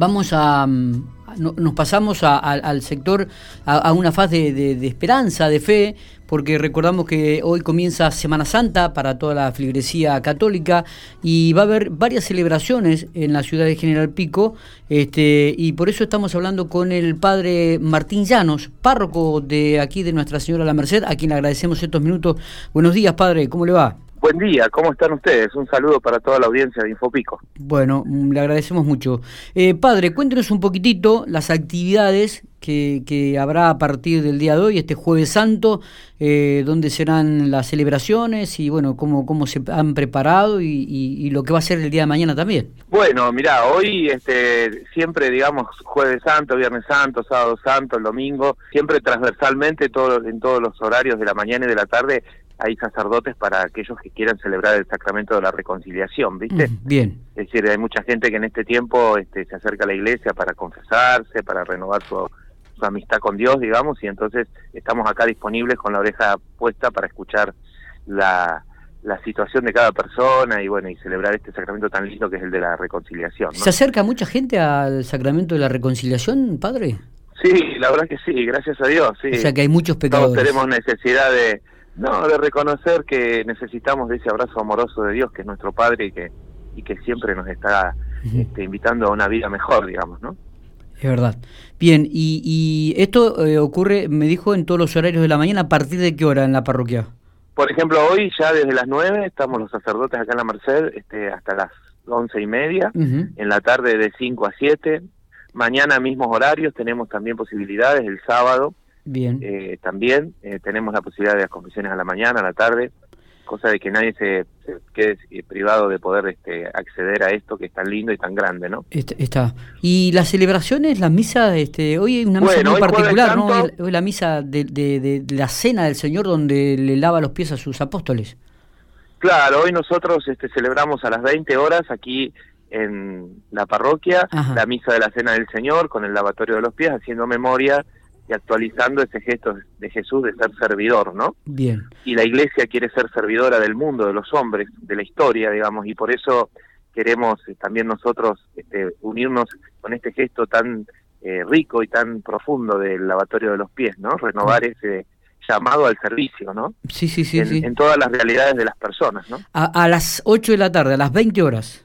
vamos a, mm, nos pasamos al sector, a, una faz de, esperanza, de fe, porque recordamos que hoy comienza Semana Santa para toda la filigresía católica y va a haber varias celebraciones en la ciudad de General Pico, este, y por eso estamos hablando con el padre Martín Llanos, párroco de aquí de Nuestra Señora La Merced, a quien le agradecemos estos minutos. Buenos días, padre, ¿cómo le va? Buen día, ¿cómo están ustedes? Un saludo para toda la audiencia de Infopico. Bueno, le agradecemos mucho. Eh, padre, cuéntenos un poquitito las actividades que, que, habrá a partir del día de hoy, este jueves santo, eh, dónde serán las celebraciones y bueno, cómo, cómo se han preparado y, lo que va a ser el día de mañana también. Bueno, mira, hoy este, siempre, digamos, jueves santo, viernes santo, sábado santo, el domingo, siempre transversalmente todo, en todos los horarios de la mañana y de la tarde hay sacerdotes para aquellos que quieran celebrar el sacramento de la reconciliación, ¿viste? bien. Es decir, hay mucha gente que en este tiempo este, se acerca a la iglesia para confesarse, para renovar su, amistad con Dios, digamos, y entonces estamos acá disponibles con la oreja puesta para escuchar la, la situación de cada persona y bueno, y celebrar este sacramento tan lindo que es el de la reconciliación. ¿Se acerca mucha gente al sacramento de la reconciliación, padre? Sí, la verdad que sí, gracias a Dios, sí. O sea que hay muchos pecadores. Todos tenemos necesidad de no, de reconocer que necesitamos de ese abrazo amoroso de Dios, que es nuestro Padre y que, y que siempre nos está este, invitando a una vida mejor, digamos, ¿no? Es verdad. Bien, y, y esto eh, ocurre, me dijo, en todos los horarios de la mañana, ¿a partir de qué hora en la parroquia? Por ejemplo, hoy ya desde las nueve estamos los sacerdotes acá en la Merced este, hasta las once y media, en la tarde de cinco a siete. Mañana mismos horarios, tenemos también posibilidades, el sábado Bien. Eh, también eh, tenemos la posibilidad de las confesiones a la mañana, a la tarde, cosa de que nadie se, quede eh, privado de poder este, acceder a esto que es tan lindo y tan grande, ¿no? Está. Y las celebraciones, las misas, este, hoy hay una misa muy particular, ¿no? Hoy la misa de, de, la cena del Señor donde le lava los pies a sus apóstoles. Claro, hoy nosotros este, celebramos a las 20 horas aquí en la parroquia la misa de la cena del Señor con el lavatorio de los pies, haciendo memoria y actualizando ese gesto de Jesús de ser servidor, ¿no? Bien. Y la iglesia quiere ser servidora del mundo, de los hombres, de la historia, digamos, y por eso queremos eh, también nosotros este, unirnos con este gesto tan eh, rico y tan profundo del lavatorio de los pies, ¿no? Renovar ese llamado al servicio, ¿no? Sí, sí, sí. En, sí. en todas las realidades de las personas, ¿no? A, a las 8 de la tarde, a las 20 horas.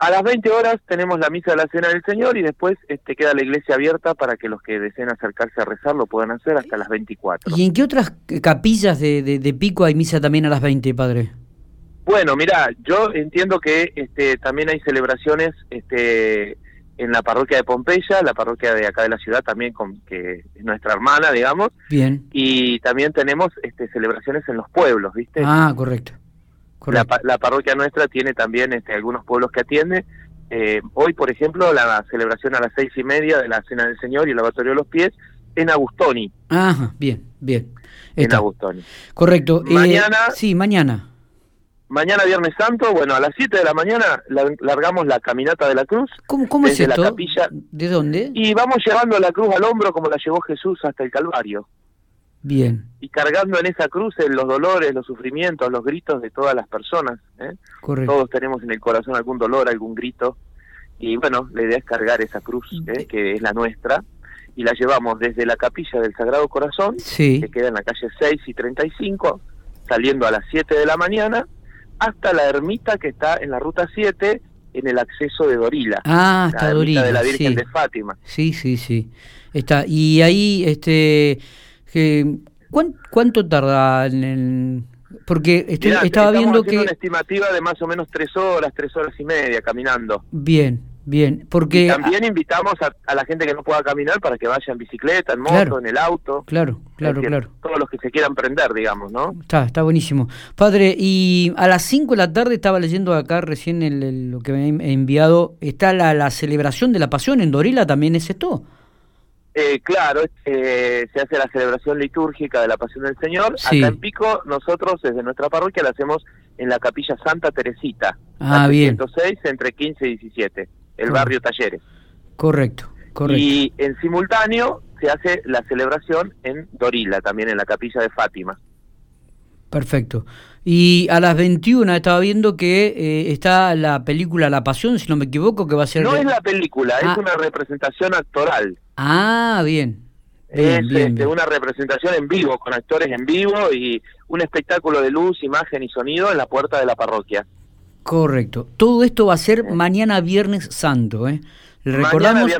A las 20 horas tenemos la misa de la Cena del Señor y después este, queda la iglesia abierta para que los que deseen acercarse a rezar lo puedan hacer hasta las 24. ¿Y en qué otras capillas de, de, Pico hay misa también a las 20, padre? Bueno, mira, yo entiendo que este, también hay celebraciones este, en la parroquia de Pompeya, la parroquia de acá de la ciudad también, con, que es nuestra hermana, digamos. Bien. Y también tenemos este, celebraciones en los pueblos, ¿viste? Ah, correcto. La, parroquia nuestra tiene también este, algunos pueblos que atiende. Eh, hoy, por ejemplo, la celebración a las seis y media de la Cena del Señor y el lavatorio de los pies en Agustoni. Ajá, bien, bien. En Agustoni. Correcto. Eh, mañana. sí, mañana. Mañana Viernes Santo, bueno, a las 7 de la mañana largamos la caminata de la cruz. ¿Cómo, cómo es esto? la capilla. ¿De dónde? Y vamos llevando la cruz al hombro como la llevó Jesús hasta el Calvario. Bien. Y cargando en esa cruz los dolores, los sufrimientos, los gritos de todas las personas. ¿eh? Todos tenemos en el corazón algún dolor, algún grito. Y bueno, la idea es cargar esa cruz, ¿eh? que es la nuestra, y la llevamos desde la capilla del Sagrado Corazón, que queda en la calle 6 y 35, saliendo a las 7 de la mañana, hasta la ermita que está en la ruta 7, en el acceso de Dorila. Ah, está Dorila. de la Virgen de Fátima. Sí, sí, sí. Está. Y ahí, este ¿cuánto, tarda en Porque estaba viendo que... una estimativa de más o menos tres horas, tres horas y media caminando. Bien, bien, porque... también invitamos a, la gente que no pueda caminar para que vaya en bicicleta, en moto, en el auto. Claro, claro, claro. Todos los que se quieran prender, digamos, ¿no? Está, está buenísimo. Padre, y a las 5 de la tarde estaba leyendo acá recién el, lo que me he enviado, está la, la celebración de la pasión en Dorila, ¿también es esto? Eh, claro, se hace la celebración litúrgica de la Pasión del Señor. Acá en Pico, nosotros desde nuestra parroquia la hacemos en la Capilla Santa Teresita. Ah, bien. 106, entre 15 y 17, el barrio Talleres. Correcto, correcto. Y en simultáneo se hace la celebración en Dorila, también en la Capilla de Fátima. Perfecto. Y a las 21 estaba viendo que eh, está la película La Pasión, si no me equivoco, que va a ser... No es la película, es ah. una representación actoral. Ah, bien. es este, una representación en vivo, con actores en vivo y un espectáculo de luz, imagen y sonido en la puerta de la parroquia. Correcto. Todo esto va a ser mañana Viernes Santo, ¿eh? Le recordamos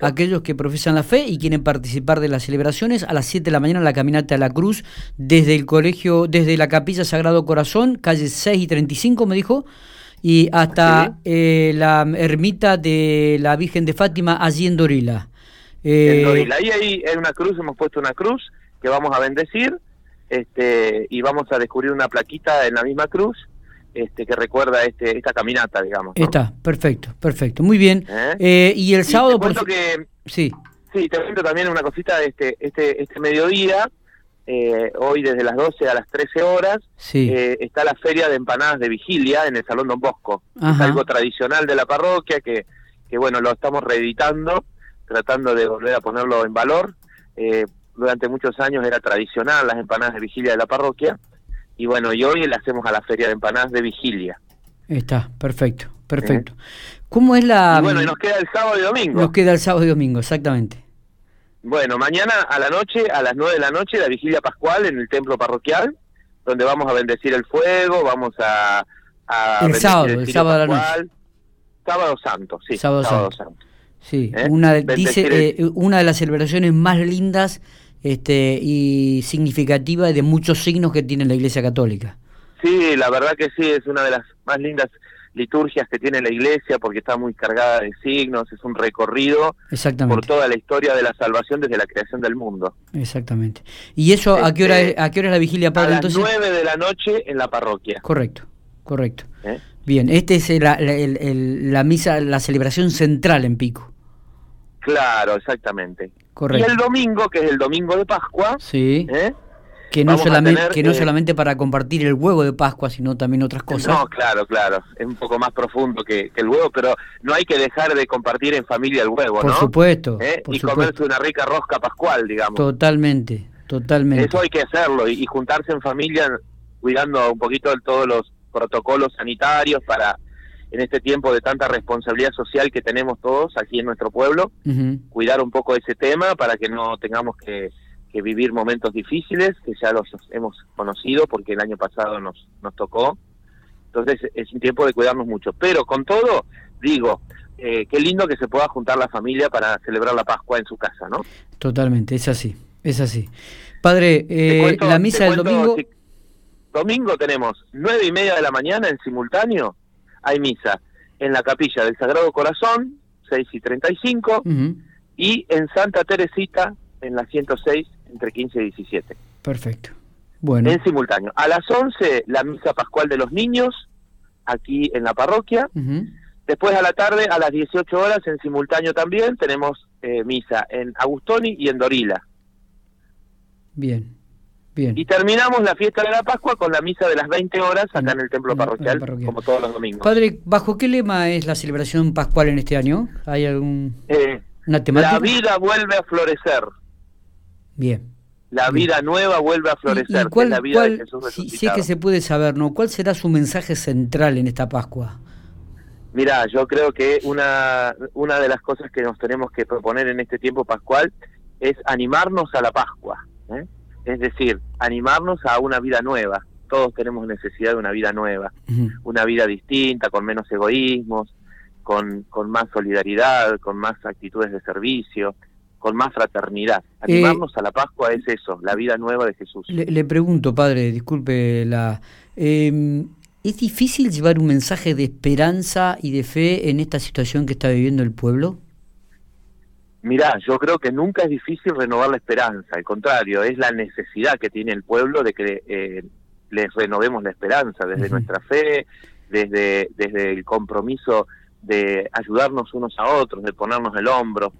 a aquellos que profesan la fe y quieren participar de las celebraciones a las 7 de la mañana la caminata a la cruz desde el colegio, desde la capilla Sagrado Corazón, calle 6 y 35 me dijo, y hasta eh, la ermita de la Virgen de Fátima allí en Dorila. Eh, en Dorila, ahí, ahí hay una cruz, hemos puesto una cruz que vamos a bendecir este, y vamos a descubrir una plaquita en la misma cruz este, que recuerda este, esta caminata, digamos. Está, perfecto, perfecto, muy bien. ¿Eh? Eh, y el sábado... por... que, sí. Sí, te cuento también una cosita, este, este, este mediodía, eh, hoy desde las 12 a las 13 horas, está la feria de empanadas de vigilia en el Salón Don Bosco. Es algo tradicional de la parroquia que, que, bueno, lo estamos reeditando, tratando de volver a ponerlo en valor. durante muchos años era tradicional las empanadas de vigilia de la parroquia y bueno, y hoy le hacemos a la Feria de Empanadas de Vigilia. Está, perfecto, perfecto. ¿Cómo es la...? bueno, y nos queda el sábado y domingo. Nos queda el sábado y domingo, exactamente. Bueno, mañana a la noche, a las nueve de la noche, la vigilia pascual en el templo parroquial, donde vamos a bendecir el fuego, vamos a... el sábado, el, sábado de la noche. Sábado santo, sí. Sábado, santo. Sí, ¿Eh? una, dice, eh, una de las celebraciones más lindas este, y significativa de muchos signos que tiene la Iglesia Católica. Sí, la verdad que sí, es una de las más lindas liturgias que tiene la Iglesia porque está muy cargada de signos, es un recorrido por toda la historia de la salvación desde la creación del mundo. Exactamente. ¿Y eso a qué hora este, es, a qué hora es la vigilia Padre? A las nueve de la noche en la parroquia. Correcto, correcto. ¿Eh? Bien, esta es la, la misa, la celebración central en Pico. Claro, exactamente. Y el domingo, que es el domingo de Pascua, sí. ¿eh? que no solamente que no solamente para compartir el huevo de Pascua, sino también otras cosas. No, claro, claro, es un poco más profundo que, el huevo, pero no hay que dejar de compartir en familia el huevo, por Supuesto, ¿Eh? por y comerse una rica rosca pascual, digamos. Totalmente, totalmente. Eso hay que hacerlo y, y juntarse en familia cuidando un poquito de todos los protocolos sanitarios para en este tiempo de tanta responsabilidad social que tenemos todos aquí en nuestro pueblo, cuidar un poco ese tema para que no tengamos que, vivir momentos difíciles, que ya los hemos conocido porque el año pasado nos, nos tocó. Entonces es un tiempo de cuidarnos mucho. Pero con todo, digo, eh, qué lindo que se pueda juntar la familia para celebrar la Pascua en su casa, ¿no? Totalmente, es así, es así. Padre, eh, la misa del domingo... domingo tenemos nueve y media de la mañana en simultáneo hay misa en la capilla del Sagrado Corazón, 6 y 35, y en Santa Teresita, en la 106, entre 15 y 17. Perfecto. Bueno. En simultáneo. A las 11, la misa pascual de los niños, aquí en la parroquia. Después a la tarde, a las 18 horas, en simultáneo también, tenemos eh, misa en Agustoni y en Dorila. Bien. Y terminamos la fiesta de la Pascua con la misa de las 20 horas acá en el templo parroquial, como todos los domingos. Padre, ¿bajo qué lema es la celebración pascual en este año? ¿Hay algún eh, una temática? La vida vuelve a florecer. Bien. La vida nueva vuelve a florecer. cuál, la vida de Jesús si, si, es que se puede saber, ¿no? ¿Cuál será su mensaje central en esta Pascua? Mira, yo creo que una, una de las cosas que nos tenemos que proponer en este tiempo pascual es animarnos a la Pascua. ¿eh? Es decir, animarnos a una vida nueva. Todos tenemos necesidad de una vida nueva, una vida distinta, con menos egoísmos, con, con más solidaridad, con más actitudes de servicio, con más fraternidad. Eh, animarnos a la Pascua es eso, la vida nueva de Jesús. Le, pregunto, padre, disculpe la... Em, ¿Es difícil llevar un mensaje de esperanza y de fe en esta situación que está viviendo el pueblo? Mirá, yo creo que nunca es difícil renovar la esperanza, al contrario, es la necesidad que tiene el pueblo de que eh, les renovemos la esperanza desde nuestra fe, desde, desde el compromiso de ayudarnos unos a otros, de ponernos el hombro,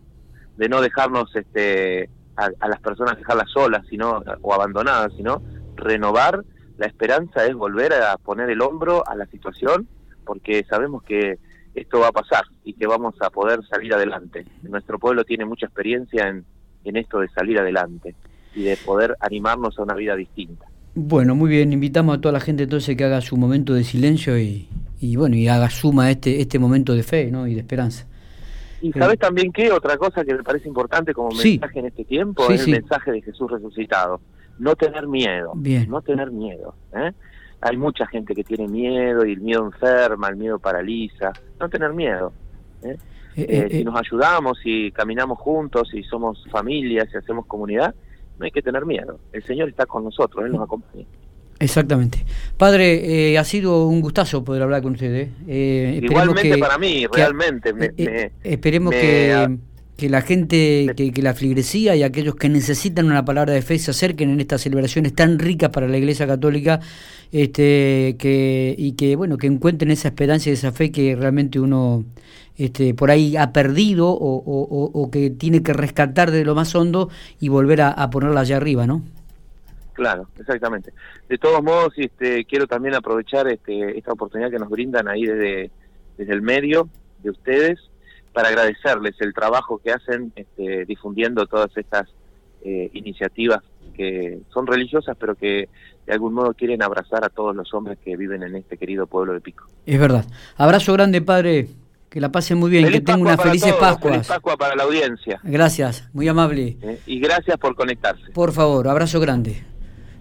de no dejarnos este, a, las personas dejarlas solas sino, o abandonadas, sino renovar. La esperanza es volver a poner el hombro a la situación, porque sabemos que esto va a pasar y que vamos a poder salir adelante. Nuestro pueblo tiene mucha experiencia en, en esto de salir adelante y de poder animarnos a una vida distinta. Bueno, muy bien, invitamos a toda la gente entonces que haga su momento de silencio y, y bueno, y haga suma este, este momento de fe ¿no? y de esperanza. Y sabes también que otra cosa que me parece importante como mensaje en este tiempo es el mensaje de Jesús resucitado. No tener miedo. Bien. No tener miedo. ¿eh? Hay mucha gente que tiene miedo y el miedo enferma, el miedo paraliza. No tener miedo. ¿eh? Eh, eh, si nos ayudamos, si caminamos juntos, si somos familia, si hacemos comunidad, no hay que tener miedo. El Señor está con nosotros, Él nos acompaña. Exactamente. Padre, ha sido un gustazo poder hablar con usted. Igualmente para mí, realmente. esperemos que, que, la gente, que, que, la fligresía y aquellos que necesitan una palabra de fe se acerquen en estas celebraciones tan ricas para la Iglesia Católica este, que, y que, bueno, que encuentren esa esperanza y esa fe que realmente uno este, por ahí ha perdido o, que tiene que rescatar de lo más hondo y volver a, ponerla allá arriba, ¿no? Claro, exactamente. De todos modos, este, quiero también aprovechar este, esta oportunidad que nos brindan ahí desde, desde el medio de ustedes para agradecerles el trabajo que hacen este, difundiendo todas estas eh, iniciativas que son religiosas, pero que de algún modo quieren abrazar a todos los hombres que viven en este querido pueblo de Pico. Es verdad. Abrazo grande, padre. Que la pasen muy bien, que tenga una feliz Pascua. Feliz Pascua para la audiencia. Gracias, muy amable. Eh, y gracias por conectarse. Por favor, abrazo grande.